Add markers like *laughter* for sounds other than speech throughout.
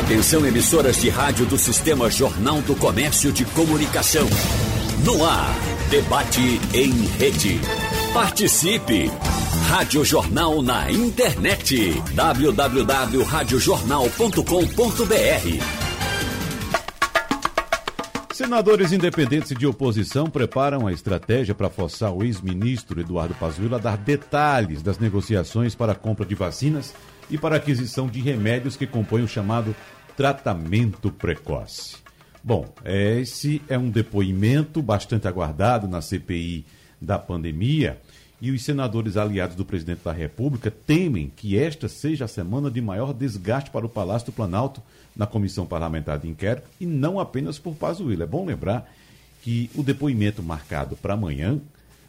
Atenção emissoras de rádio do Sistema Jornal do Comércio de Comunicação. No ar, debate em rede. Participe! Rádio Jornal na internet. www.radiojornal.com.br Senadores independentes de oposição preparam a estratégia para forçar o ex-ministro Eduardo Pazuello a dar detalhes das negociações para a compra de vacinas e para a aquisição de remédios que compõem o chamado tratamento precoce. Bom, esse é um depoimento bastante aguardado na CPI da pandemia e os senadores aliados do presidente da República temem que esta seja a semana de maior desgaste para o Palácio do Planalto na comissão parlamentar de inquérito e não apenas por Pazuello. É bom lembrar que o depoimento marcado para amanhã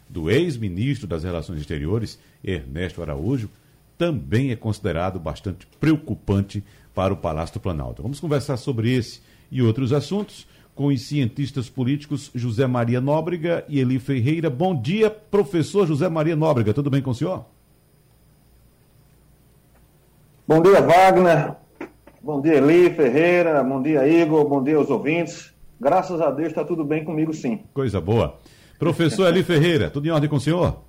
do ex-ministro das Relações Exteriores, Ernesto Araújo, também é considerado bastante preocupante para o Palácio do Planalto. Vamos conversar sobre esse e outros assuntos com os cientistas políticos José Maria Nóbrega e Eli Ferreira. Bom dia, professor José Maria Nóbrega. Tudo bem com o senhor? Bom dia, Wagner. Bom dia, Eli Ferreira. Bom dia, Igor. Bom dia aos ouvintes. Graças a Deus está tudo bem comigo, sim. Coisa boa. Professor Eli Ferreira, tudo em ordem com o senhor?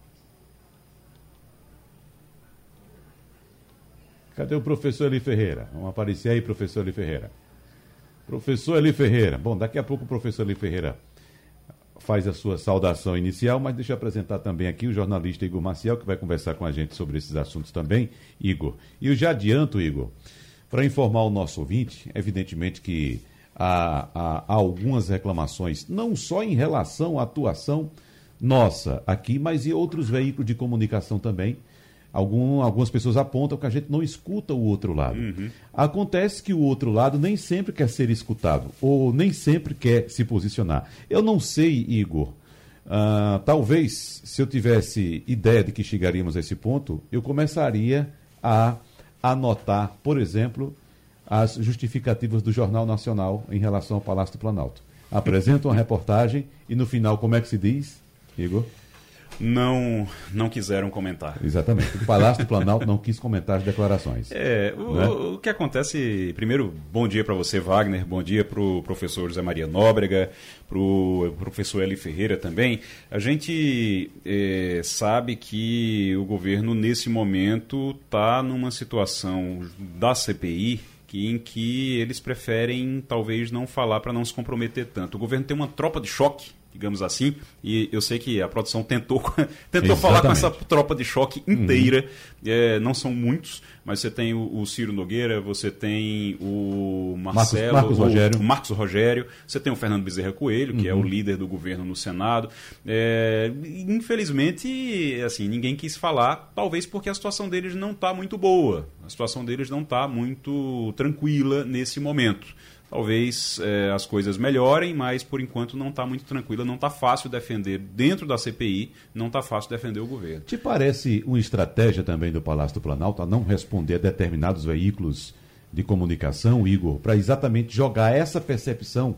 Cadê o professor Eli Ferreira? Vamos aparecer aí, professor Eli Ferreira. Professor Eli Ferreira. Bom, daqui a pouco o professor Eli Ferreira faz a sua saudação inicial, mas deixa eu apresentar também aqui o jornalista Igor Maciel, que vai conversar com a gente sobre esses assuntos também, Igor. E eu já adianto, Igor, para informar o nosso ouvinte, evidentemente que há, há, há algumas reclamações, não só em relação à atuação nossa aqui, mas em outros veículos de comunicação também, Algum, algumas pessoas apontam que a gente não escuta o outro lado. Uhum. Acontece que o outro lado nem sempre quer ser escutado, ou nem sempre quer se posicionar. Eu não sei, Igor. Uh, talvez, se eu tivesse ideia de que chegaríamos a esse ponto, eu começaria a anotar, por exemplo, as justificativas do Jornal Nacional em relação ao Palácio do Planalto. Apresentam uma reportagem e no final, como é que se diz, Igor? Não não quiseram comentar. Exatamente. O Palácio do Planalto não quis comentar as declarações. É, o, né? o que acontece, primeiro, bom dia para você, Wagner, bom dia para o professor José Maria Nóbrega, para o professor Eli Ferreira também. A gente é, sabe que o governo, nesse momento, está numa situação da CPI em que eles preferem talvez não falar para não se comprometer tanto. O governo tem uma tropa de choque digamos assim. E eu sei que a produção tentou, *laughs* tentou falar com essa tropa de choque inteira. Uhum. É, não são muitos, mas você tem o, o, Ciro Nogueira, você tem o Marcelo, Marcos, Marcos o, Rogério. O Marcos Rogério, você tem o Fernando Bezerra Coelho, que uhum. é o uhum. líder do governo no Senado. É, infelizmente, assim, ninguém quis falar, talvez porque a situação deles não está muito boa. A situação deles não está muito tranquila nesse momento. Talvez é, as coisas melhorem, mas por enquanto não está muito tranquila, não está fácil defender dentro da CPI, não está fácil defender o governo. Te parece uma estratégia também do Palácio do Planalto a não responder a determinados veículos de comunicação, Igor, para exatamente jogar essa percepção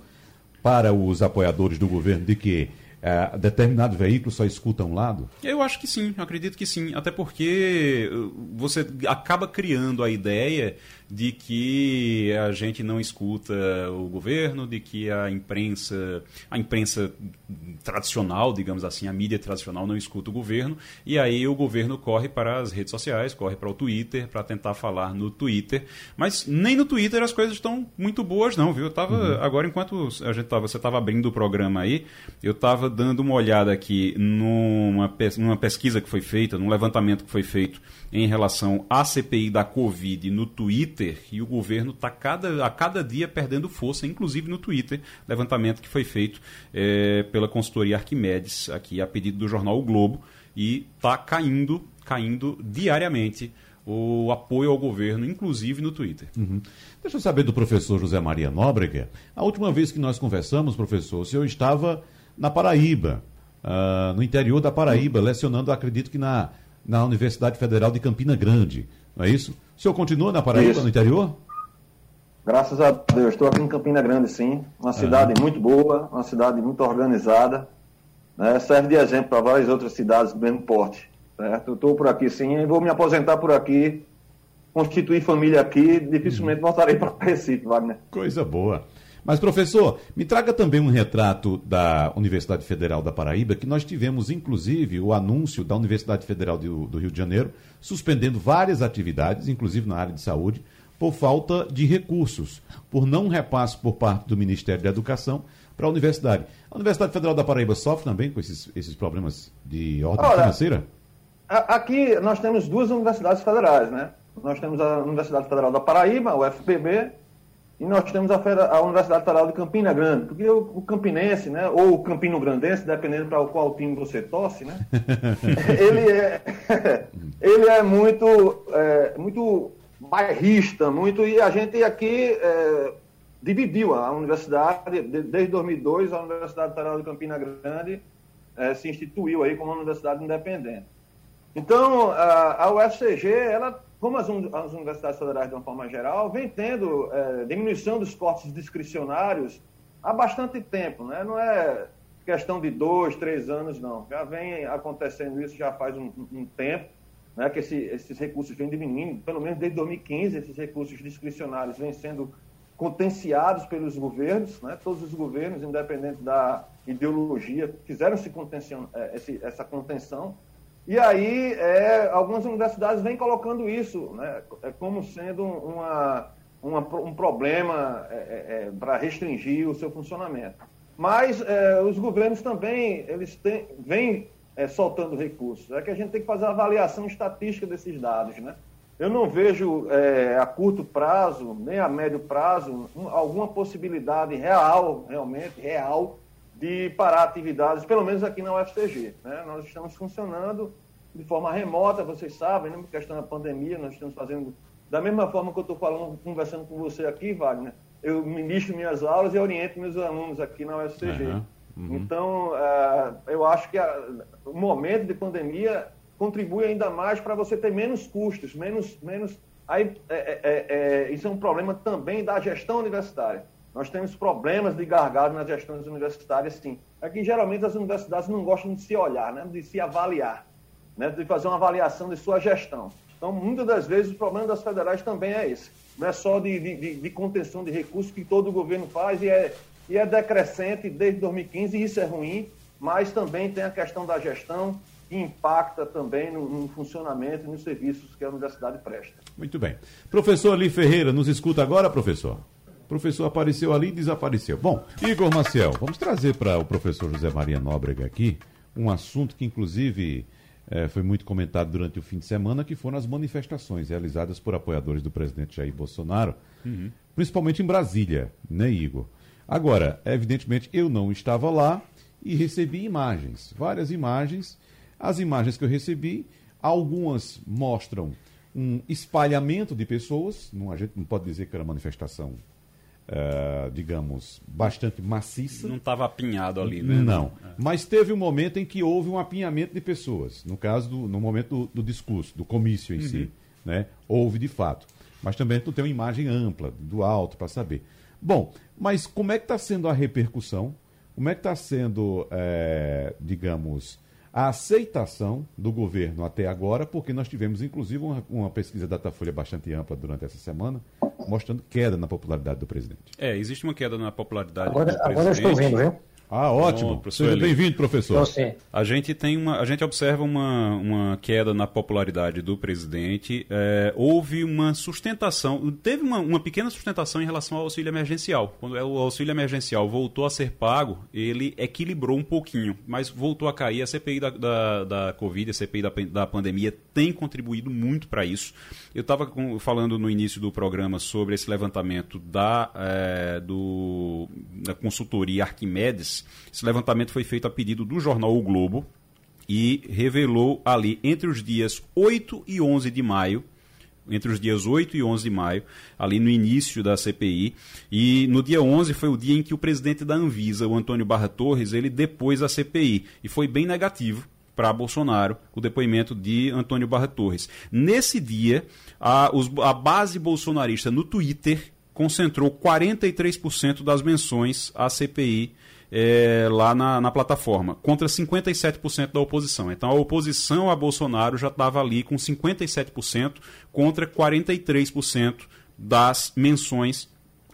para os apoiadores do governo de que é, determinado veículo só escuta um lado? Eu acho que sim, acredito que sim. Até porque uh, você acaba criando a ideia de que a gente não escuta o governo, de que a imprensa, a imprensa tradicional, digamos assim, a mídia tradicional não escuta o governo, e aí o governo corre para as redes sociais, corre para o Twitter para tentar falar no Twitter, mas nem no Twitter as coisas estão muito boas não, viu? Eu tava uhum. agora enquanto a gente tava, você estava abrindo o programa aí, eu estava dando uma olhada aqui numa, numa pesquisa que foi feita, num levantamento que foi feito em relação à CPI da Covid no Twitter, e o governo está cada, a cada dia perdendo força, inclusive no Twitter, levantamento que foi feito é, pela consultoria Arquimedes, aqui a pedido do jornal O Globo, e está caindo, caindo diariamente o apoio ao governo, inclusive no Twitter. Uhum. Deixa eu saber do professor José Maria Nóbrega. A última vez que nós conversamos, professor, o senhor estava na Paraíba, uh, no interior da Paraíba, lecionando, acredito que na, na Universidade Federal de Campina Grande, não é isso? O senhor continua na Paraíba, isso. no interior? Graças a Deus, estou aqui em Campina Grande, sim. Uma cidade uhum. muito boa, uma cidade muito organizada. Né? Serve de exemplo para várias outras cidades do mesmo porte. Certo? Estou por aqui, sim, e vou me aposentar por aqui constituir família aqui, dificilmente voltarei para Recife, Wagner. Coisa boa. Mas, professor, me traga também um retrato da Universidade Federal da Paraíba, que nós tivemos, inclusive, o anúncio da Universidade Federal do, do Rio de Janeiro suspendendo várias atividades, inclusive na área de saúde, por falta de recursos, por não repasse por parte do Ministério da Educação para a universidade. A Universidade Federal da Paraíba sofre também com esses, esses problemas de ordem Olha, financeira? Aqui nós temos duas universidades federais, né? Nós temos a Universidade Federal da Paraíba, o FPB, e nós temos a, a Universidade Federal de Campina Grande, porque o, o campinense, né, ou o campino grandense, dependendo para qual time você torce, né, *laughs* ele, é, *laughs* ele é muito, é, muito bairrista, muito, e a gente aqui é, dividiu a universidade, desde 2002 a Universidade Federal de Campina Grande é, se instituiu aí como uma universidade independente. Então, a, a UFCG, ela como as, as, universidades federais, de uma forma geral, vem tendo é, diminuição dos cortes discricionários há bastante tempo, né? não é questão de dois, três anos, não. Já vem acontecendo isso já faz um, um tempo, né? que esse, esses recursos vêm diminuindo, pelo menos desde 2015, esses recursos discricionários vêm sendo contenciados pelos governos, né? todos os governos, independente da ideologia, fizeram é, essa contenção e aí, é, algumas universidades vêm colocando isso né, é como sendo uma, uma um problema é, é, é para restringir o seu funcionamento. Mas é, os governos também eles têm, vêm soltando recursos. É que a gente tem que fazer uma avaliação estatística desses dados. Né? Eu não vejo a curto prazo, nem a médio prazo, um, alguma possibilidade real, realmente, real, de parar atividades, pelo menos aqui na UFCG. Né? Nós estamos funcionando de forma remota, vocês sabem, né? questão da pandemia, nós estamos fazendo da mesma forma que eu estou falando, conversando com você aqui, Wagner, eu ministro minhas aulas e oriento meus alunos aqui na UFCG. Uhum, uhum. Então, uh, eu acho que a, o momento de pandemia contribui ainda mais para você ter menos custos, menos. menos aí, é, é, é, é isso é um problema também da gestão universitária. Nós temos problemas de gargalo nas gestões universitárias, sim. Aqui, geralmente, as universidades não gostam de se olhar, né? de se avaliar, né? de fazer uma avaliação de sua gestão. Então, muitas das vezes, o problema das federais também é esse. Não é só de, de, de contenção de recursos que todo o governo faz e é, e é decrescente desde 2015, e isso é ruim, mas também tem a questão da gestão, que impacta também no, no, funcionamento e nos serviços que a universidade presta. Muito bem. Professor Ali Ferreira, nos escuta agora, professor? O professor apareceu ali e desapareceu. Bom, Igor Maciel, vamos trazer para o professor José Maria Nóbrega aqui um assunto que, inclusive, é, foi muito comentado durante o fim de semana, que foram as manifestações realizadas por apoiadores do presidente Jair Bolsonaro, uhum. principalmente em Brasília, né, Igor? Agora, evidentemente, eu não estava lá e recebi imagens, várias imagens. As imagens que eu recebi, algumas mostram um espalhamento de pessoas, não, a gente não pode dizer que era manifestação Uh, digamos, bastante maciça. Não estava apinhado ali, né? Não. É. Mas teve um momento em que houve um apinhamento de pessoas. No caso, do, no momento do, do discurso, do comício em uhum. si. Né? Houve de fato. Mas também tu tem uma imagem ampla, do alto, para saber. Bom, mas como é que está sendo a repercussão? Como é que está sendo, é, digamos, a aceitação do governo até agora, porque nós tivemos, inclusive, uma, uma pesquisa da Datafolha bastante ampla durante essa semana, mostrando queda na popularidade do presidente. É, existe uma queda na popularidade agora, do presidente. Agora eu estou vendo, viu? Ah, ótimo. Bom, Seja bem-vindo, professor. A gente tem uma, a gente observa uma, uma queda na popularidade do presidente. É, houve uma sustentação, teve uma, uma pequena sustentação em relação ao auxílio emergencial. Quando o auxílio emergencial voltou a ser pago, ele equilibrou um pouquinho, mas voltou a cair. A CPI da, da, da Covid, a CPI da, da pandemia tem contribuído muito para isso. Eu estava falando no início do programa sobre esse levantamento da, é, do, da consultoria Arquimedes esse levantamento foi feito a pedido do jornal O Globo e revelou ali entre os dias 8 e 11 de maio entre os dias 8 e 11 de maio, ali no início da CPI. E no dia 11 foi o dia em que o presidente da Anvisa, o Antônio Barra Torres, ele depôs a CPI. E foi bem negativo para Bolsonaro o depoimento de Antônio Barra Torres. Nesse dia, a, os, a base bolsonarista no Twitter concentrou 43% das menções à CPI é, lá na, na, plataforma, contra 57% da oposição. Então a oposição a Bolsonaro já estava ali com 57% contra 43% das menções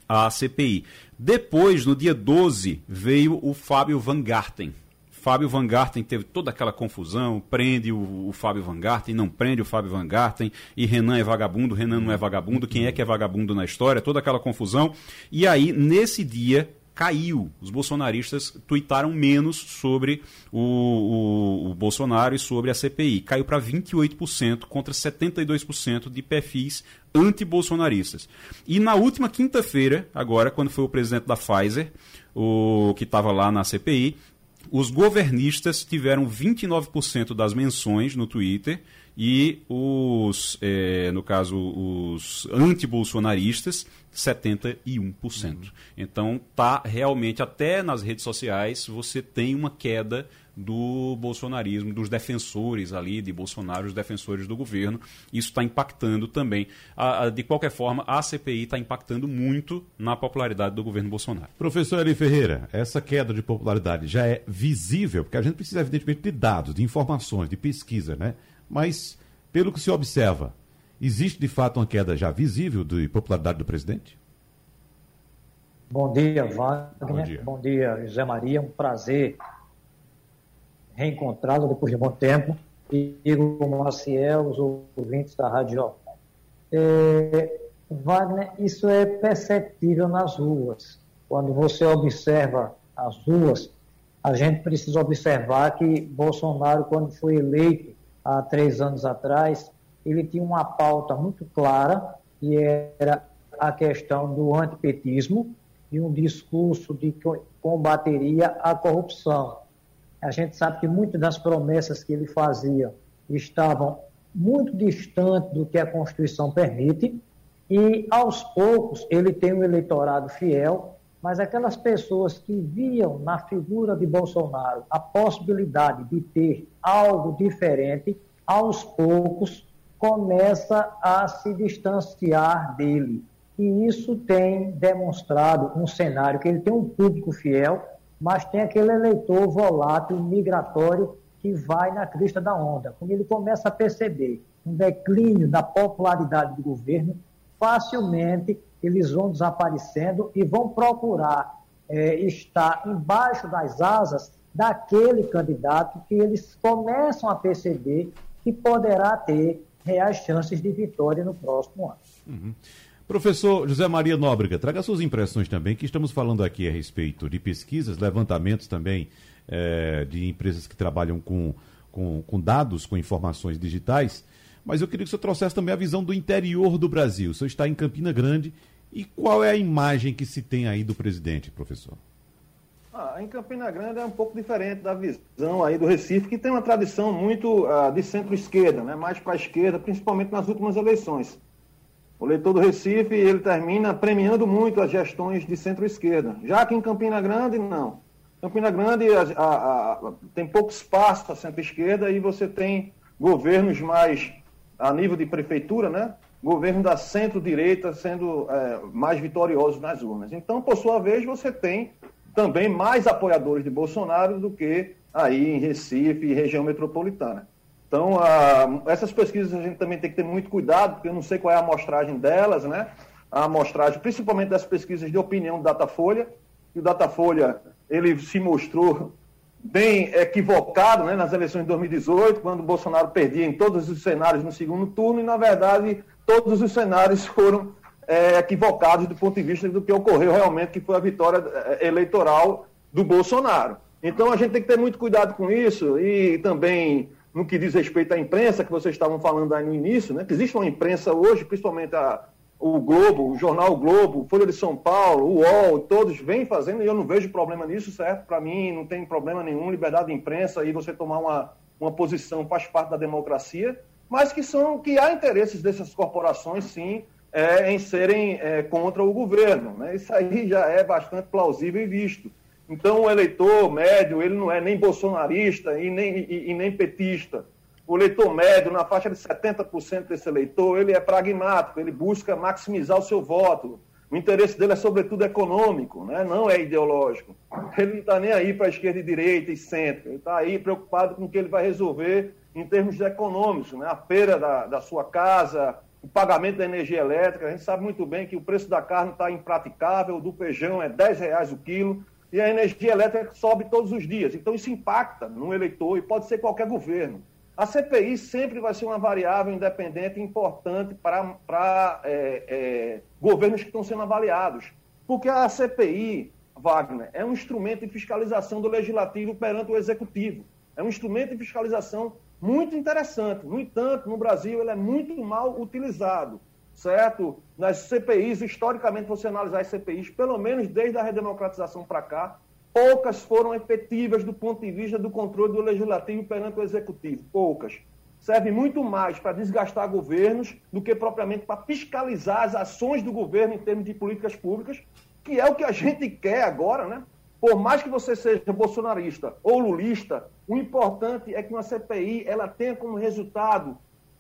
à CPI. Depois, no dia 12, veio o Fábio Van Garten. Fábio Van Garten teve toda aquela confusão, prende o, o, Fábio Van Garten, não prende o Fábio Van Garten, e Renan é vagabundo, Renan não é vagabundo, quem é que é vagabundo na história, toda aquela confusão. E aí, nesse dia, caiu. Os bolsonaristas tuitaram menos sobre o, o, o Bolsonaro e sobre a CPI. Caiu para 28% contra 72% de perfis anti-bolsonaristas. E na última quinta-feira, agora, quando foi o presidente da Pfizer, o que estava lá na CPI, os governistas tiveram 29% das menções no Twitter e os, é, no caso, os anti-bolsonaristas 71%. Uhum. Então, tá realmente, até nas redes sociais, você tem uma queda do bolsonarismo, dos defensores ali de Bolsonaro, os defensores do governo. Isso está impactando também. A, a, de qualquer forma, a CPI está impactando muito na popularidade do governo Bolsonaro. Professor Eli Ferreira, essa queda de popularidade já é visível, porque a gente precisa, evidentemente, de dados, de informações, de pesquisa, né? Mas, pelo que se observa, Existe de fato uma queda já visível de popularidade do presidente? Bom dia, Wagner. Bom dia, Bom dia José Maria. Um prazer reencontrá-lo depois de bom tempo. E Igor Maciel, os ouvintes da Rádio Jornal. É, Wagner, isso é perceptível nas ruas. Quando você observa as ruas, a gente precisa observar que Bolsonaro, quando foi eleito há três anos atrás, ele tinha uma pauta muito clara, que era a questão do antipetismo e um discurso de que combateria a corrupção. A gente sabe que muitas das promessas que ele fazia estavam muito distantes do que a Constituição permite, e aos poucos ele tem um eleitorado fiel, mas aquelas pessoas que viam na figura de Bolsonaro a possibilidade de ter algo diferente, aos poucos começa a se distanciar dele. E isso tem demonstrado um cenário que ele tem um público fiel, mas tem aquele eleitor volátil, migratório, que vai na crista da onda. Quando ele começa a perceber um declínio da popularidade do governo, facilmente eles vão desaparecendo e vão procurar é, estar embaixo das asas daquele candidato que eles começam a perceber que poderá ter reais chances de vitória no próximo ano. Uhum. Professor José Maria Nóbrega, traga suas impressões também, que estamos falando aqui a respeito de pesquisas, levantamentos também é, de empresas que trabalham com, com, com, dados, com informações digitais, mas eu queria que o senhor trouxesse também a visão do interior do Brasil. O senhor está em Campina Grande e qual é a imagem que se tem aí do presidente, professor? Ah, em Campina Grande é um pouco diferente da visão aí do Recife, que tem uma tradição muito uh, de centro-esquerda, né? mais para a esquerda, principalmente nas últimas eleições. O eleitor do Recife ele termina premiando muito as gestões de centro-esquerda. Já que em Campina Grande, não. Campina Grande a, a, a, tem pouco espaço para centro-esquerda e você tem governos mais a nível de prefeitura, né? Governo da centro-direita sendo é, mais vitoriosos nas urnas. Então, por sua vez, você tem também mais apoiadores de Bolsonaro do que aí em Recife e região metropolitana. Então, essas pesquisas a gente também tem que ter muito cuidado, porque eu não sei qual é a amostragem delas, né? A amostragem, principalmente das pesquisas de opinião do Datafolha, e o Datafolha, ele se mostrou bem equivocado né, nas eleições de 2018, quando o Bolsonaro perdia em todos os cenários no segundo turno, e, na verdade, todos os cenários foram é, equivocados do ponto de vista do que ocorreu realmente, que foi a vitória é, eleitoral do Bolsonaro. Então a gente tem que ter muito cuidado com isso e também no que diz respeito à imprensa, que vocês estavam falando aí no início, né, que existe uma imprensa hoje, principalmente a, o Globo, o jornal Globo, Folha de São Paulo, o UOL, todos vêm fazendo, e eu não vejo problema nisso, certo? Para mim não tem problema nenhum, liberdade de imprensa e você tomar uma, uma posição faz parte da democracia, mas que são que há interesses dessas corporações, sim, é, em serem é, contra o governo. Né? Isso aí já é bastante plausível e visto. Então, o eleitor médio, ele não é nem bolsonarista e nem, e, e nem petista. O eleitor médio, na faixa de 70% desse eleitor, ele é pragmático, ele busca maximizar o seu voto. O interesse dele é, sobretudo, econômico, né? não é ideológico. Ele não está nem aí para esquerda e direita e centro. Ele está aí preocupado com o que ele vai resolver em termos econômicos. Né? A feira da, da sua casa, o pagamento da energia elétrica. A gente sabe muito bem que o preço da carne está impraticável, do feijão é 10 reais o quilo, e a energia elétrica sobe todos os dias. Então, isso impacta no eleitor e pode ser qualquer governo. A CPI sempre vai ser uma variável independente importante para é, é, governos que estão sendo avaliados. Porque a CPI, Wagner, é um instrumento de fiscalização do legislativo perante o executivo. É um instrumento de fiscalização muito interessante. No entanto, no Brasil, ele é muito mal utilizado, certo? Nas CPIs, historicamente, você analisar as CPIs, pelo menos desde a redemocratização para cá, poucas foram efetivas do ponto de vista do controle do legislativo perante o executivo. Poucas. Serve muito mais para desgastar governos do que propriamente para fiscalizar as ações do governo em termos de políticas públicas, que é o que a gente quer agora, né? Por mais que você seja bolsonarista ou lulista, o importante é que uma CPI ela tenha como resultado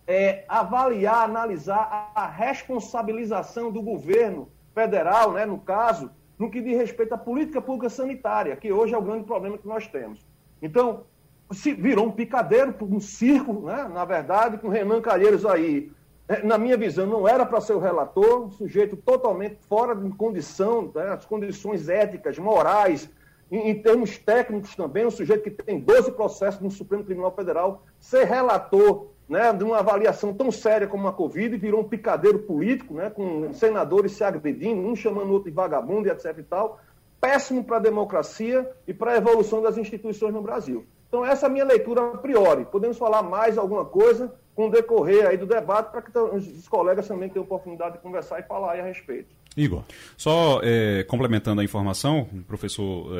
é, avaliar, analisar a responsabilização do governo federal, né, no caso, no que diz respeito à política pública sanitária, que hoje é o grande problema que nós temos. Então, se virou um picadeiro, um circo, né? na verdade, com Renan Calheiros aí. É, na minha visão, não era para ser o relator, um sujeito totalmente fora de condição, né? as condições éticas, morais, em, em, termos técnicos também, um sujeito que tem 12 processos no Supremo Tribunal Federal, ser relator né, de uma avaliação tão séria como a Covid, virou um picadeiro político, né, com senadores se agredindo, um chamando o outro de vagabundo e etc e tal, péssimo para a democracia e para a evolução das instituições no Brasil. Então, essa é a minha leitura a priori. Podemos falar mais alguma coisa com o decorrer aí do debate para que os colegas também tenham oportunidade de conversar e falar a respeito. Igor. Só é, complementando a informação, o professor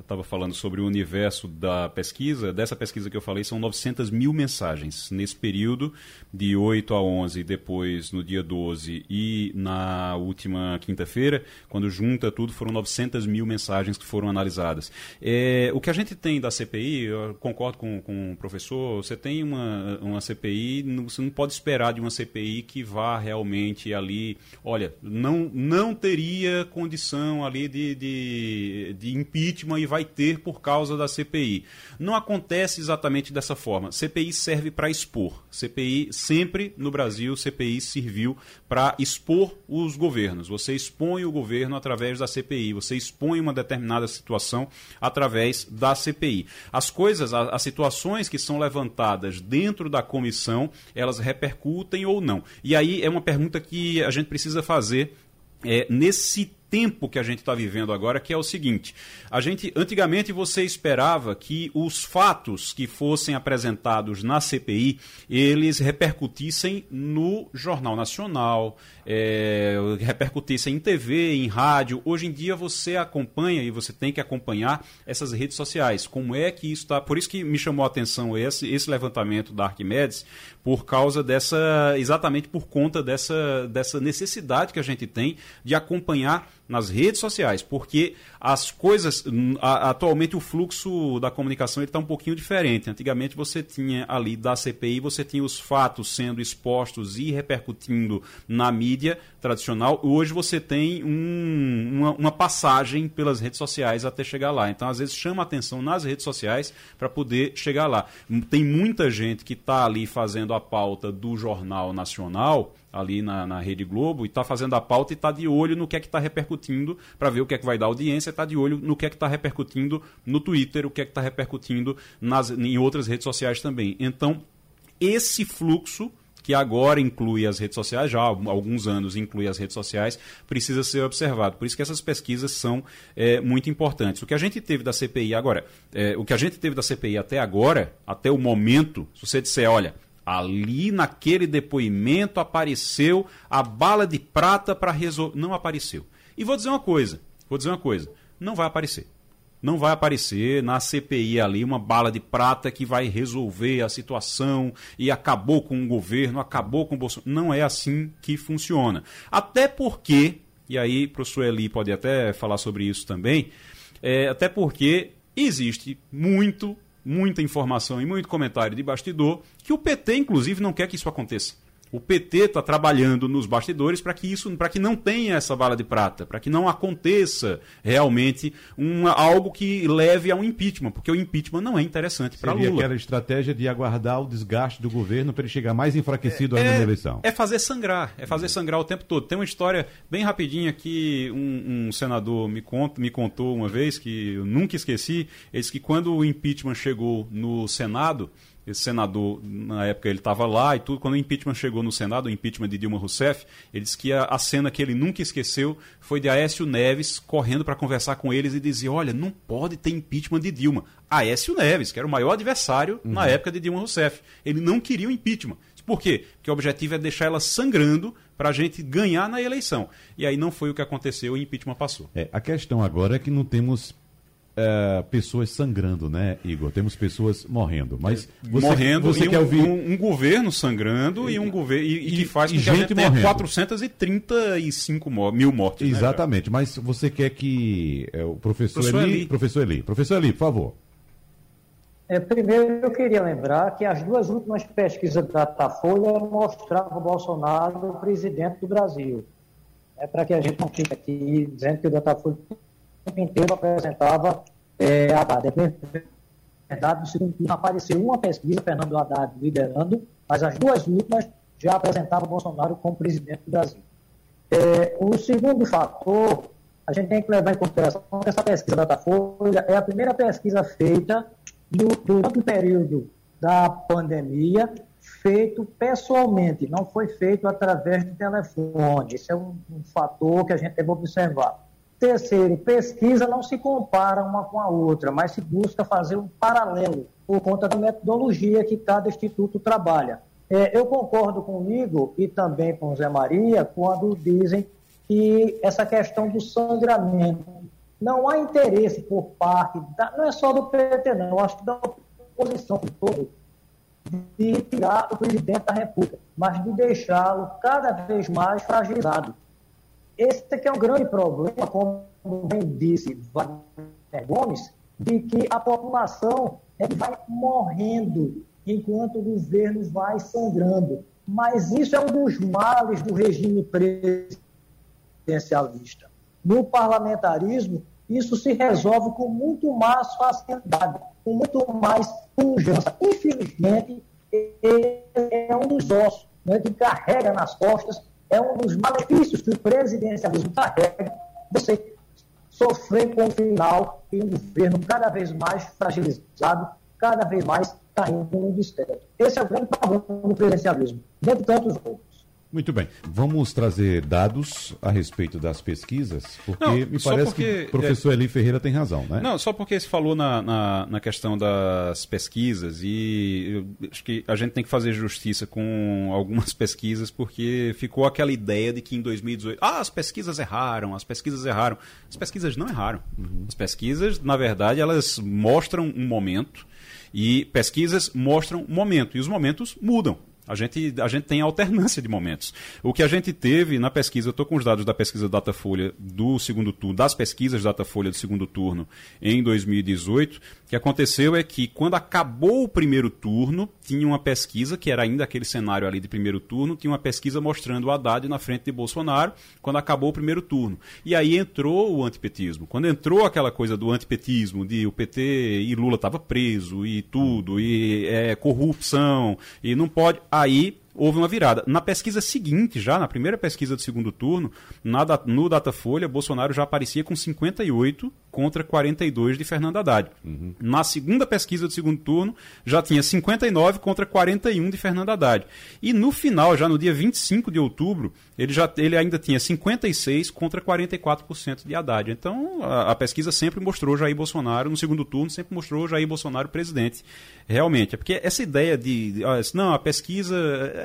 estava é, falando sobre o universo da pesquisa. Dessa pesquisa que eu falei, são 900 mil mensagens. Nesse período, de 8 a 11, depois no dia 12 e na última quinta-feira, quando junta tudo, foram 900 mil mensagens que foram analisadas. É, o que a gente tem da CPI, eu concordo com, com o professor, você tem uma, uma CPI, você não pode esperar de uma CPI que vá realmente ali. Olha, não. não não teria condição ali de, de, de, impeachment e vai ter por causa da CPI. Não acontece exatamente dessa forma. CPI serve para expor. CPI, sempre no Brasil, CPI serviu para expor os governos. Você expõe o governo através da CPI, você expõe uma determinada situação através da CPI. As coisas, as situações que são levantadas dentro da comissão, elas repercutem ou não. E aí é uma pergunta que a gente precisa fazer é, nesse tempo que a gente está vivendo agora, que é o seguinte: a gente antigamente você esperava que os fatos que fossem apresentados na CPI eles repercutissem no jornal nacional, é, repercutissem em TV, em rádio. Hoje em dia você acompanha e você tem que acompanhar essas redes sociais. Como é que isso está? Por isso que me chamou a atenção esse, esse levantamento da Arquimedes, por causa dessa, exatamente por conta dessa, dessa necessidade que a gente tem de acompanhar nas redes sociais, porque as coisas, atualmente o fluxo da comunicação está um pouquinho diferente. Antigamente você tinha ali da CPI, você tinha os fatos sendo expostos e repercutindo na mídia tradicional. Hoje você tem um, uma, uma, passagem pelas redes sociais até chegar lá. Então, às vezes, chama atenção nas redes sociais para poder chegar lá. Tem muita gente que está ali fazendo a pauta do Jornal Nacional ali na, na Rede Globo e está fazendo a pauta e está de olho no que é que está repercutindo para ver o que é que vai dar audiência, está de olho no que é que está repercutindo no Twitter, o que é que está repercutindo nas, em outras redes sociais também. Então, esse fluxo que agora inclui as redes sociais, já há alguns anos inclui as redes sociais, precisa ser observado. Por isso que essas pesquisas são é, muito importantes. O que a gente teve da CPI agora, é, o que a gente teve da CPI até agora, até o momento, se você disser, olha, Ali naquele depoimento apareceu a bala de prata para resolver. Não apareceu. E vou dizer uma coisa: vou dizer uma coisa. Não vai aparecer. Não vai aparecer na CPI ali uma bala de prata que vai resolver a situação e acabou com o governo, acabou com o Bolsonaro. Não é assim que funciona. Até porque, e aí o professor Eli pode até falar sobre isso também, é, até porque existe muito muita informação e muito comentário de bastidor que o PT, inclusive, não quer que isso aconteça. O PT está trabalhando nos bastidores para que isso, para que não tenha essa bala de prata, para que não aconteça realmente uma, algo que leve a um impeachment, porque o impeachment não é interessante para Lula. aquela estratégia de aguardar o desgaste do governo para ele chegar mais enfraquecido é, ainda na eleição. É fazer sangrar, é fazer sangrar o tempo todo. Tem uma história bem rapidinha que um, um senador me, conta, me contou uma vez que eu nunca esqueci. Ele disse que quando o impeachment chegou no Senado esse senador, na época ele estava lá e tudo, quando o impeachment chegou no Senado, o impeachment de Dilma Rousseff, ele disse que a, a cena que ele nunca esqueceu foi de Aécio Neves correndo para conversar com eles e dizer: olha, não pode ter impeachment de Dilma. Aécio Neves, que era o maior adversário uhum. na época de Dilma Rousseff. Ele não queria o impeachment. Por quê? Porque o objetivo é deixar ela sangrando para a gente ganhar na eleição. E aí não foi o que aconteceu o impeachment passou. É, a questão agora é que não temos é, pessoas sangrando, né, Igor? Temos pessoas morrendo. Mas você, morrendo você quer um, ouvir um, um, governo sangrando e, e um governo e, e, que faz com que gente a gente tenha 435 mil mortes. Né, Exatamente. Né, mas você quer que é, o professor, professor Eli, Eli, professor Eli, professor Eli, por favor. É, primeiro, eu queria lembrar que as duas últimas pesquisas da Datafolha mostravam o Bolsonaro presidente do Brasil. É para que a gente não fique aqui dizendo que o Datafolha tempo inteiro apresentava é, Haddad. É verdade, no segundo turno apareceu uma pesquisa, Fernando Haddad liderando, mas as duas últimas já apresentavam Bolsonaro como presidente do Brasil. É, o segundo fator, a gente tem que levar em consideração que essa pesquisa da Datafolha é a primeira pesquisa feita durante o período da pandemia, feito pessoalmente, não foi feito através de telefone. Isso é um, um fator que a gente deve observar. Terceiro, pesquisa não se compara uma com a outra, mas se busca fazer um paralelo por conta da metodologia que cada instituto trabalha. É, eu concordo comigo e também com Zé Maria quando dizem que essa questão do sangramento não há interesse por parte, da, não é só do PT, não, acho que da oposição todo, de tirar o presidente da República, mas de deixá-lo cada vez mais fragilizado. Esse aqui é um grande problema, como bem disse Wagner Gomes, de que a população vai morrendo enquanto o governo vai sangrando. Mas isso é um dos males do regime presidencialista. No parlamentarismo, isso se resolve com muito mais facilidade, com muito mais pujança. Infelizmente, ele é um dos ossos né, que carrega nas costas é um dos malefícios que o presidencialismo carrega, você sofrer com o final e um governo cada vez mais fragilizado, cada vez mais caindo no descrédito. Esse é o grande problema do presidencialismo, dentre tantos outros. Muito bem. Vamos trazer dados a respeito das pesquisas, porque não, me parece porque, que o professor é, Eli Ferreira tem razão, né? Não, só porque se falou na, na, na, questão das pesquisas e acho que a gente tem que fazer justiça com algumas *laughs* pesquisas, porque ficou aquela ideia de que em 2018, ah, as pesquisas erraram, as pesquisas erraram. As pesquisas não erraram. Uhum. As pesquisas, na verdade, elas mostram um momento e pesquisas mostram um momento e os momentos mudam. A gente, a gente tem alternância de momentos. O que a gente teve na pesquisa, eu estou com os dados da pesquisa Datafolha do segundo turno, das pesquisas Datafolha do segundo turno em 2018, o que aconteceu é que quando acabou o primeiro turno, tinha uma pesquisa, que era ainda aquele cenário ali de primeiro turno, tinha uma pesquisa mostrando o Haddad na frente de Bolsonaro, quando acabou o primeiro turno. E aí entrou o antipetismo. Quando entrou aquela coisa do antipetismo, de o PT e Lula estava preso e tudo, e é, corrupção, e não pode aí houve uma virada. Na pesquisa seguinte, já na primeira pesquisa do segundo turno, na, no Datafolha, Bolsonaro já aparecia com 58 contra 42 de Fernando Haddad. Uhum. Na segunda pesquisa do segundo turno, já tinha 59 contra 41 de Fernando Haddad. E no final, já no dia 25 de outubro, ele, já, ele ainda tinha 56 contra 44% de Haddad. Então, a, a, pesquisa sempre mostrou Jair Bolsonaro, no segundo turno, sempre mostrou Jair Bolsonaro presidente. Realmente. É porque essa ideia de. de não, a pesquisa.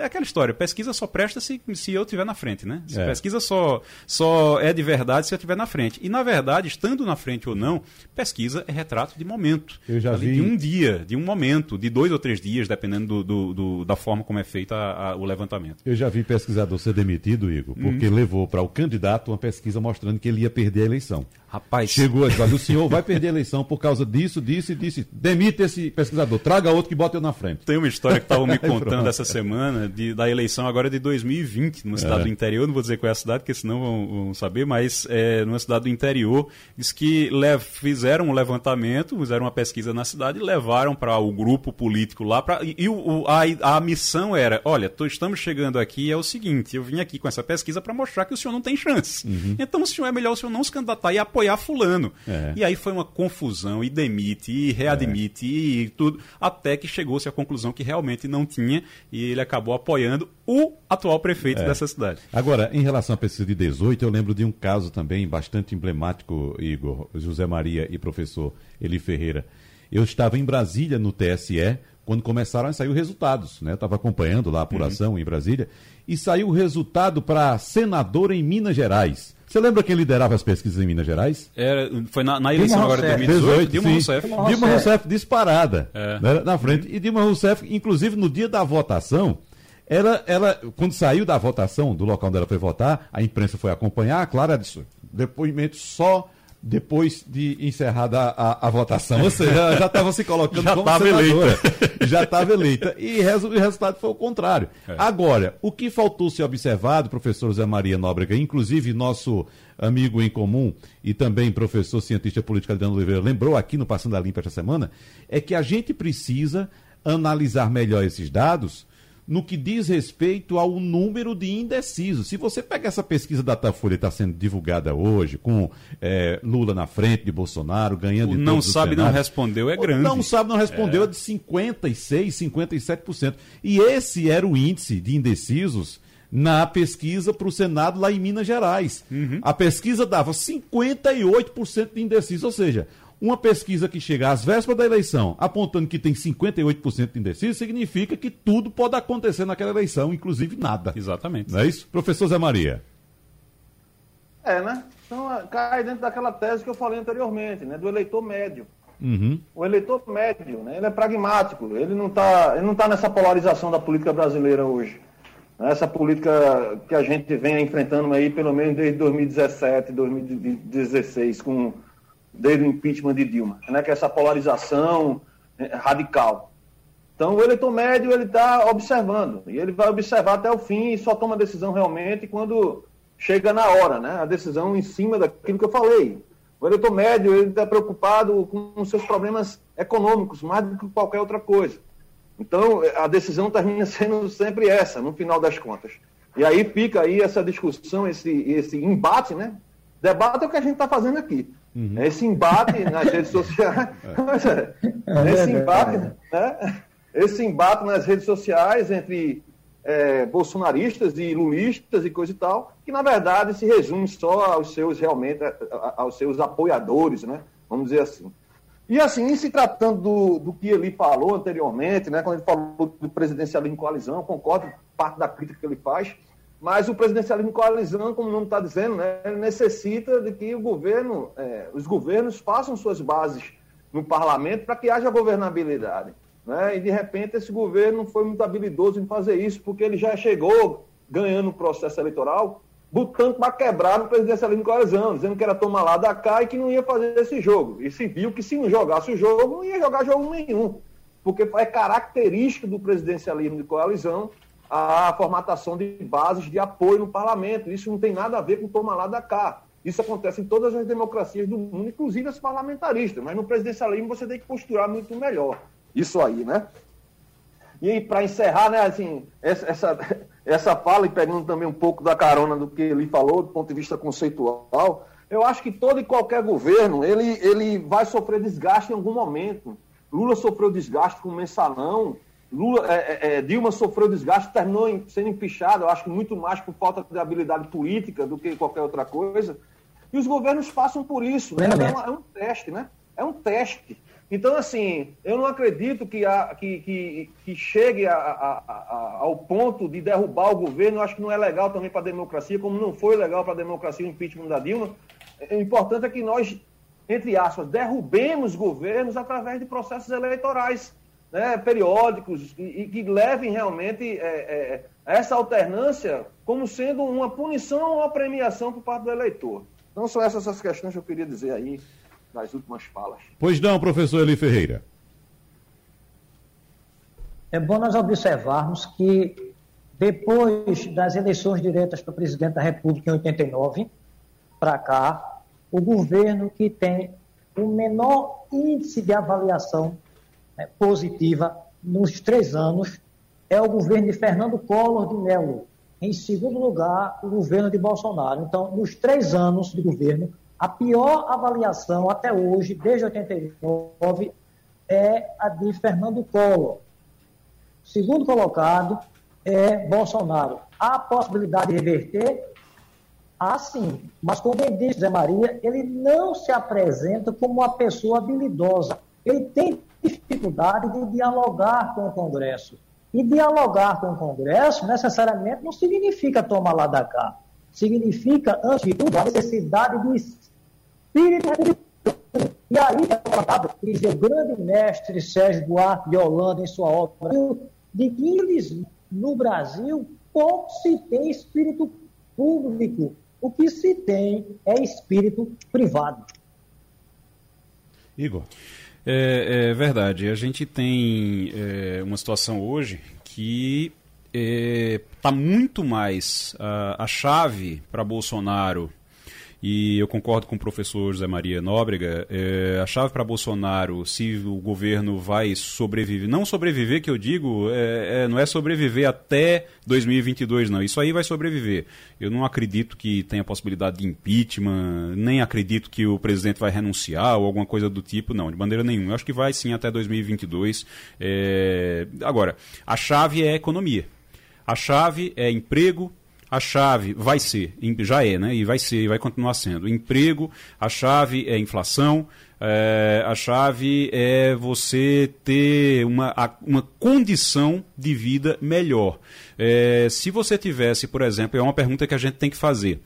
É aquela história, pesquisa só presta se, se eu estiver na frente, né? É. Pesquisa só, só é de verdade se eu estiver na frente. E, na verdade, estando na frente ou não, pesquisa é retrato de momento. Eu já Ali, vi- De um dia, de um momento, de dois ou três dias, dependendo do, do- do- da forma como é a- a- o levantamento. Eu já vi pesquisador ser demitido, Igor, porque Uhum. levou para o candidato uma pesquisa mostrando que ele ia perder a eleição. Rapaz, Chegou a dizer, olha, o senhor vai perder a eleição por causa disso, disso e disso. Demite esse pesquisador, traga outro que bota eu na frente. Tem uma história que estavam me *laughs* contando essa semana de- da eleição agora de 2020, numa cidade É. do interior, não vou dizer qual é a cidade, porque senão vão, vão saber, mas é, numa cidade do interior, diz que le- fizeram um levantamento, fizeram uma pesquisa na cidade e levaram para o grupo político lá, pra, e, e o- a, a missão era, olha, tô- estamos chegando aqui, é o seguinte, eu vim aqui com essa pesquisa para mostrar que o senhor não tem chance. Então, o senhor é melhor o senhor não se candidatar e apoiar fulano. É. E aí foi uma confusão, e demite, e readmite, e tudo, até que chegou-se à conclusão que realmente não tinha, e ele acabou apoiando o atual prefeito É. dessa cidade. Agora, em relação à pesquisa de 18, eu lembro de um caso também bastante emblemático, Igor, José Maria e professor Eli Ferreira. Eu estava em Brasília, no TSE, quando começaram a sair os resultados. Né? Eu estava acompanhando lá a apuração em Brasília, e saiu o resultado para senador em Minas Gerais. Você lembra quem liderava as pesquisas em Minas Gerais? Era, foi na, na eleição Dilma agora de Rousseff. 2018, Dilma sim. Rousseff. Dilma. Rousseff disparada É. né, na frente. E Dilma Rousseff, inclusive no dia da votação, ela, ela, quando saiu da votação, do local onde ela foi votar, a imprensa foi acompanhar, claro, ela disse, depoimento só depois de encerrada a, a votação. Ou seja, ela já estava se colocando Já como tava senadora. *laughs* Já estava eleita. E resu- o resultado foi o contrário. É. Agora, o que faltou ser observado, professor Zé Maria Nóbrega, inclusive nosso amigo em comum e também professor cientista político Adriano Oliveira lembrou aqui no Passando a Limpa esta semana, é que a gente precisa analisar melhor esses dados no que diz respeito ao número de indecisos. Se você pega essa pesquisa da Datafolha que está sendo divulgada hoje, com eh, Lula na frente de Bolsonaro, ganhando O não sabe, não respondeu é grande. Não sabe, não respondeu é. de 56, 57%. E esse era o índice de indecisos na pesquisa para o Senado lá em Minas Gerais. A pesquisa dava 58% de indecisos, ou seja, uma pesquisa que chega às vésperas da eleição apontando que tem 58% de indecisos, significa que tudo pode acontecer naquela eleição, inclusive nada. Exatamente. Não é isso? Professor Zé Maria. É, né? Então ah, cai dentro daquela tese que eu falei anteriormente, né? Do eleitor médio. Uhum. O eleitor médio, né? Ele é pragmático. Ele não está ele não tá nessa polarização da política brasileira hoje. Essa política que a gente vem enfrentando aí pelo menos desde 2017, 2016, com desde o impeachment de Dilma, né? Que é essa polarização eh, radical. Então, o eleitor médio ele está observando e ele vai observar até o fim e só toma decisão realmente quando chega na hora, né? A decisão em cima daquilo que eu falei. O eleitor médio ele está preocupado com seus problemas econômicos mais do que qualquer outra coisa. Então, a decisão termina *laughs* sendo sempre essa, no final das contas. E aí fica aí essa discussão, esse, esse embate, né? Debate é o que a gente está fazendo aqui. Uhum. Esse embate nas redes sociais. esse embate, né? Esse embate nas redes sociais entre é, bolsonaristas e lulistas e coisa e tal, que na verdade se resume só aos seus realmente aos seus apoiadores, né? Vamos dizer assim. E assim, se tratando do, do que ele falou anteriormente, né, quando ele falou do presidencialismo em coalizão, concordo com parte da crítica que ele faz, mas o presidencialismo coalizão, como o nome está dizendo, né, necessita de que o governo, é, os governos façam suas bases no parlamento para que haja governabilidade. Né? E de repente esse governo não foi muito habilidoso em fazer isso, porque ele já chegou ganhando o processo eleitoral, botando para quebrar no presidencialismo de coalizão, dizendo que era tomar lá da cá e que não ia fazer esse jogo. E se viu que se não jogasse o jogo, não ia jogar jogo nenhum. Porque é característico do presidencialismo de coalizão a formatação de bases de apoio no parlamento. Isso não tem nada a ver com tomar lá da cá. Isso acontece em todas as democracias do mundo, inclusive as parlamentaristas. Mas no presidencialismo você tem que posturar muito melhor. Isso aí, né? E para encerrar, né, assim, essa, essa, essa fala, e pegando também um pouco da carona do que ele falou, do ponto de vista conceitual, eu acho que todo e qualquer governo, ele, ele vai sofrer desgaste em algum momento. Lula sofreu desgaste com o mensalão, Lula, é, é, Dilma sofreu desgaste, terminou sendo empichado, eu acho que muito mais por falta de habilidade política do que qualquer outra coisa. E os governos passam por isso, né? É, uma, é um teste, né? É um teste. Então, assim, eu não acredito que, a, que, que, que chegue a, a, a, ao ponto de derrubar o governo. Eu acho que não é legal também para a democracia, como não foi legal para a democracia o impeachment da Dilma. O importante é que nós entre aspas, derrubemos governos através de processos eleitorais né, periódicos e, e, que levem realmente é, é, essa alternância como sendo uma punição ou uma premiação por parte do eleitor. Então são essas as questões que eu queria dizer aí nas últimas falas. Pois não, professor Eli Ferreira. É bom nós observarmos que depois das eleições diretas para presidente da República em 89, para cá, o governo que tem o menor índice de avaliação né, positiva nos três anos é o governo de Fernando Collor de Mello. Em segundo lugar, o governo de Bolsonaro. Então, nos três anos de governo, a pior avaliação até hoje, desde 89, é a de Fernando Collor. Segundo colocado é Bolsonaro. Há possibilidade de reverter? Há sim, mas como bem disse Zé Maria, ele não se apresenta como uma pessoa habilidosa. Ele tem dificuldade de dialogar com o Congresso. E dialogar com o Congresso necessariamente não significa tomar lá da cá. Significa, antes de tudo, a necessidade de espírito republicano. E aí é colocado, o grande mestre Sérgio Buarque de Holanda, em sua obra, de que eles, no Brasil, pouco se tem espírito público. O que se tem é espírito privado. Igor. É, é verdade. A gente tem é, uma situação hoje que está é, muito mais a, a chave para Bolsonaro e eu concordo com o professor José Maria Nóbrega, é, a chave para Bolsonaro, se o governo vai sobreviver, não sobreviver, que eu digo, é, é, não é sobreviver até 2022, não, isso aí vai sobreviver. Eu não acredito que tenha possibilidade de impeachment, nem acredito que o presidente vai renunciar ou alguma coisa do tipo, não, de maneira nenhuma. Eu acho que vai sim até 2022. É... Agora, a chave é a economia. A chave é emprego, a chave vai ser, já é, né? E vai ser, e vai continuar sendo. Emprego, a chave é inflação, é, a chave é você ter uma, uma condição de vida melhor. É, se você tivesse, por exemplo, é uma pergunta que a gente tem que fazer.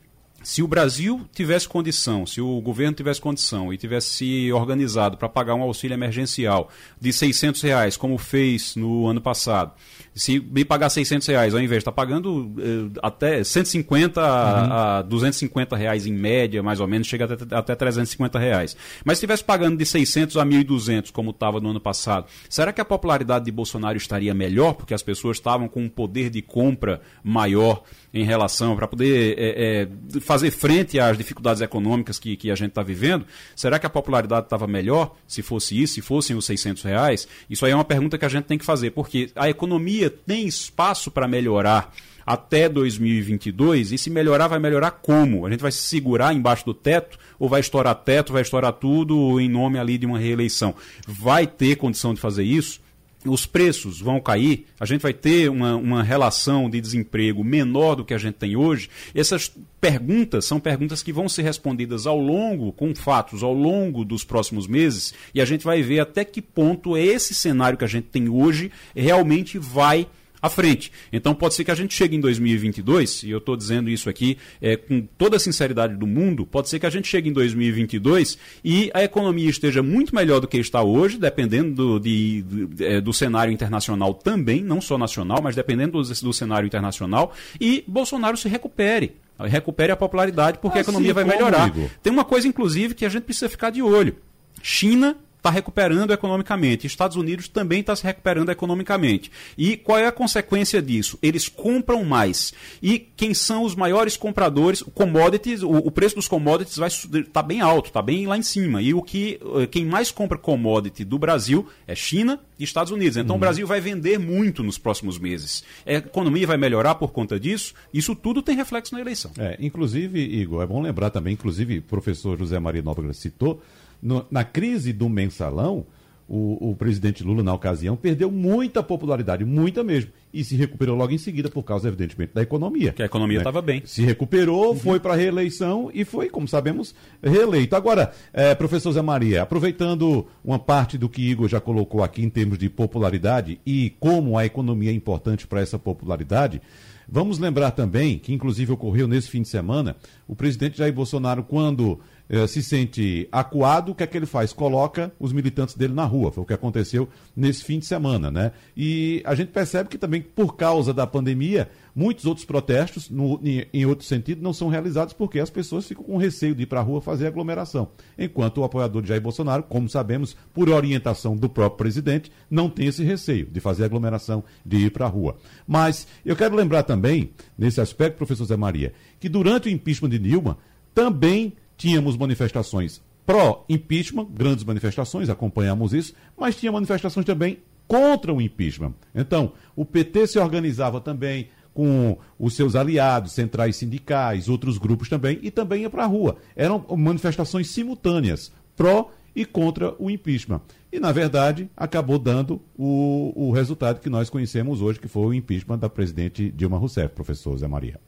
Se o Brasil tivesse condição, se o governo tivesse condição e tivesse se organizado para pagar um auxílio emergencial de 600 reais, como fez no ano passado, se me pagar 600 reais, ao invés de estar tá pagando eh, até 150 uhum. a, a 250 reais em média, mais ou menos, chega até, até 350 reais. Mas se estivesse pagando de 600 a 1.200, como estava no ano passado, será que a popularidade de Bolsonaro estaria melhor, porque as pessoas estavam com um poder de compra maior em relação, para poder é, é, fazer frente às dificuldades econômicas que, que a gente está vivendo? Será que a popularidade estava melhor se fosse isso, se fossem os 600 reais? Isso aí é uma pergunta que a gente tem que fazer, porque a economia tem espaço para melhorar até 2022 e se melhorar, vai melhorar como? A gente vai se segurar embaixo do teto ou vai estourar teto, vai estourar tudo em nome ali de uma reeleição? Vai ter condição de fazer isso? Os preços vão cair, a gente vai ter uma, uma relação de desemprego menor do que a gente tem hoje. Essas perguntas são perguntas que vão ser respondidas ao longo, com fatos, ao longo dos próximos meses, e a gente vai ver até que ponto esse cenário que a gente tem hoje realmente vai à frente. Então pode ser que a gente chegue em 2022, e eu estou dizendo isso aqui é, com toda a sinceridade do mundo, pode ser que a gente chegue em 2022 e a economia esteja muito melhor do que está hoje, dependendo do, de, é, do cenário internacional também, não só nacional, mas dependendo do, do cenário internacional, e Bolsonaro se recupere recupere a popularidade porque ah, a economia sim, vai melhorar. Amigo? Tem uma coisa, inclusive, que a gente precisa ficar de olho. China está recuperando economicamente. Estados Unidos também está se recuperando economicamente. E qual é a consequência disso? Eles compram mais. E quem são os maiores compradores? Commodities, o, o preço dos commodities vai está bem alto, está bem lá em cima. E o que eh, quem mais compra commodity do Brasil é China e Estados Unidos. Então uhum. o Brasil vai vender muito nos próximos meses. A economia vai melhorar por conta disso. Isso tudo tem reflexo na eleição. É, inclusive, Igor, é bom lembrar também, inclusive, o professor José Maria Nóbrega citou no, na crise do mensalão, o, o, presidente Lula, na ocasião, perdeu muita popularidade, muita mesmo, e se recuperou logo em seguida por causa, evidentemente, da economia. Que a economia estava né? bem. Se recuperou, uhum. foi para a reeleição e foi, como sabemos, reeleito. Agora, é, professor Zé Maria, aproveitando uma parte do que Igor já colocou aqui em termos de popularidade e como a economia é importante para essa popularidade, Vamos lembrar também que, inclusive, ocorreu nesse fim de semana, o presidente Jair Bolsonaro, quando se sente acuado, o que é que ele faz? Coloca os militantes dele na rua. Foi o que aconteceu nesse fim de semana, né? E a gente percebe que também, por causa da pandemia, muitos outros protestos, no, em, em outro sentido, não são realizados porque as pessoas ficam com receio de ir para a rua fazer aglomeração. Enquanto o apoiador de Jair Bolsonaro, como sabemos, por orientação do próprio presidente, não tem esse receio de fazer aglomeração, de ir para a rua. Mas eu quero lembrar também, nesse aspecto, professor Zé Maria, que durante o impeachment de Dilma, também tínhamos manifestações pró-impeachment, grandes manifestações, acompanhamos isso, mas tinha manifestações também contra o impeachment. Então, o PT se organizava também com os seus aliados, centrais sindicais, outros grupos também, e também ia para a rua. Eram manifestações simultâneas, pró e contra o impeachment. E, na verdade, acabou dando o, o resultado que nós conhecemos hoje, que foi o impeachment da presidente Dilma Rousseff, professor Zé Maria.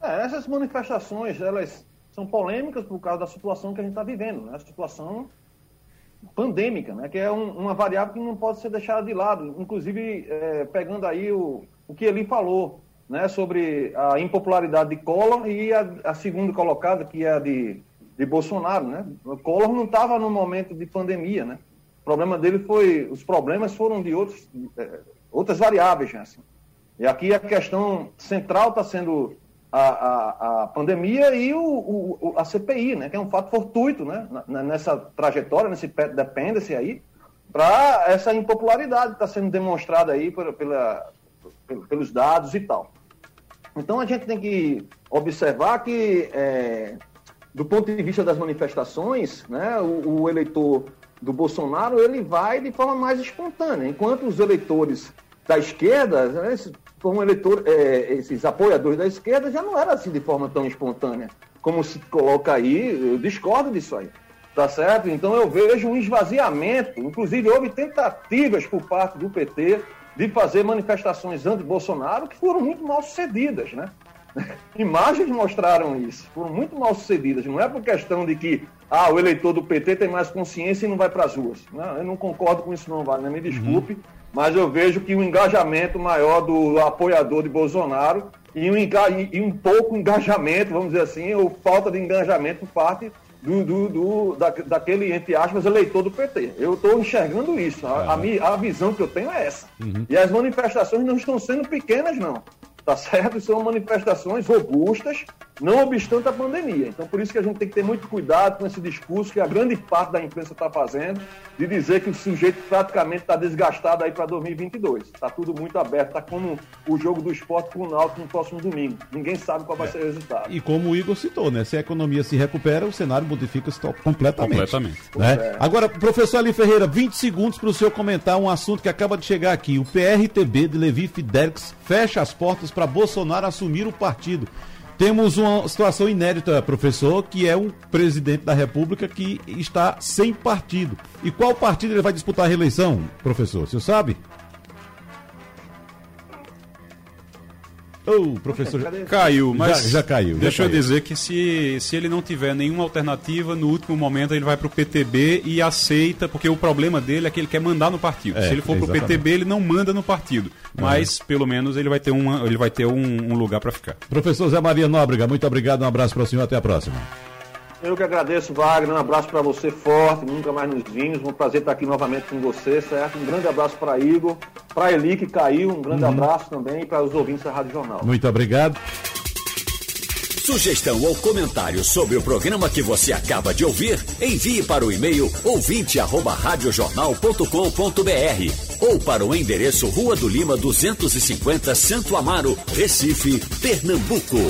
É, essas manifestações, elas são polêmicas por causa da situação que a gente está vivendo, né? a situação pandêmica, né? que é um, uma variável que não pode ser deixada de lado. Inclusive, é, pegando aí o, o que ele falou né? sobre a impopularidade de Collor e a, a segunda colocada, que é a de, de Bolsonaro. Né? O Collor não estava no momento de pandemia. Né? O problema dele foi. Os problemas foram de outros, é, outras variáveis. Né? Assim. E aqui a questão central está sendo a, a, a pandemia e o, o, a CPI, né, que é um fato fortuito né, nessa trajetória, nesse pet dependence aí, para essa impopularidade que está sendo demonstrada aí pela, pela, pelos dados e tal. Então a gente tem que observar que, é, do ponto de vista das manifestações, né, o, o eleitor do Bolsonaro ele vai de forma mais espontânea, enquanto os eleitores da esquerda, né, como eleitor, é, esses apoiadores da esquerda já não era assim de forma tão espontânea como se coloca aí. Eu discordo disso aí. Tá certo? Então eu vejo um esvaziamento. Inclusive, houve tentativas por parte do PT de fazer manifestações anti-Bolsonaro que foram muito mal sucedidas, né? *laughs* Imagens mostraram isso, foram muito mal sucedidas. Não é por questão de que ah, o eleitor do PT tem mais consciência e não vai para as ruas. Não, eu não concordo com isso, não, Wagner. Me desculpe. Uhum mas eu vejo que o engajamento maior do apoiador de Bolsonaro e um, e um pouco engajamento, vamos dizer assim, ou falta de engajamento por parte do, do, do da, daquele, entre aspas, eleitor do PT. Eu estou enxergando isso. A, a, a, visão que eu tenho é essa. Uhum. E as manifestações não estão sendo pequenas, não tá certo? São manifestações robustas, não obstante a pandemia. Então, por isso que a gente tem que ter muito cuidado com esse discurso que a grande parte da imprensa está fazendo, de dizer que o sujeito praticamente está desgastado aí para 2022. Está tudo muito aberto, está como o jogo do esporte com o Náutico no próximo domingo. Ninguém sabe qual vai é. ser o resultado. E como o Igor citou, né? Se a economia se recupera, o cenário modifica-se completamente. Completamente. Né? É. Agora, professor Ali Ferreira, 20 segundos para o senhor comentar um assunto que acaba de chegar aqui. O PRTB de Levi Fidelix fecha as portas para Bolsonaro assumir o partido. Temos uma situação inédita, professor, que é um presidente da República que está sem partido. E qual partido ele vai disputar a reeleição, professor? Você sabe? Oh, professor, caiu, mas já, já caiu. Deixa já eu caiu. dizer que se, se ele não tiver nenhuma alternativa, no último momento ele vai para o PTB e aceita, porque o problema dele é que ele quer mandar no partido. É, se ele for para o PTB, ele não manda no partido, mas é. pelo menos ele vai ter, uma, ele vai ter um, um lugar para ficar. Professor Zé Maria Nóbrega, muito obrigado, um abraço para o senhor, até a próxima. Eu que agradeço, Wagner. Um abraço para você forte. Nunca mais nos vimos. Um prazer estar aqui novamente com você, certo? Um grande abraço para Igor, para Eli que caiu. Um grande uhum. abraço também para os ouvintes da Rádio Jornal. Muito obrigado. Sugestão ou comentário sobre o programa que você acaba de ouvir, envie para o e-mail ouvinte@radiojornal.com.br ou para o endereço Rua do Lima 250, Santo Amaro, Recife, Pernambuco.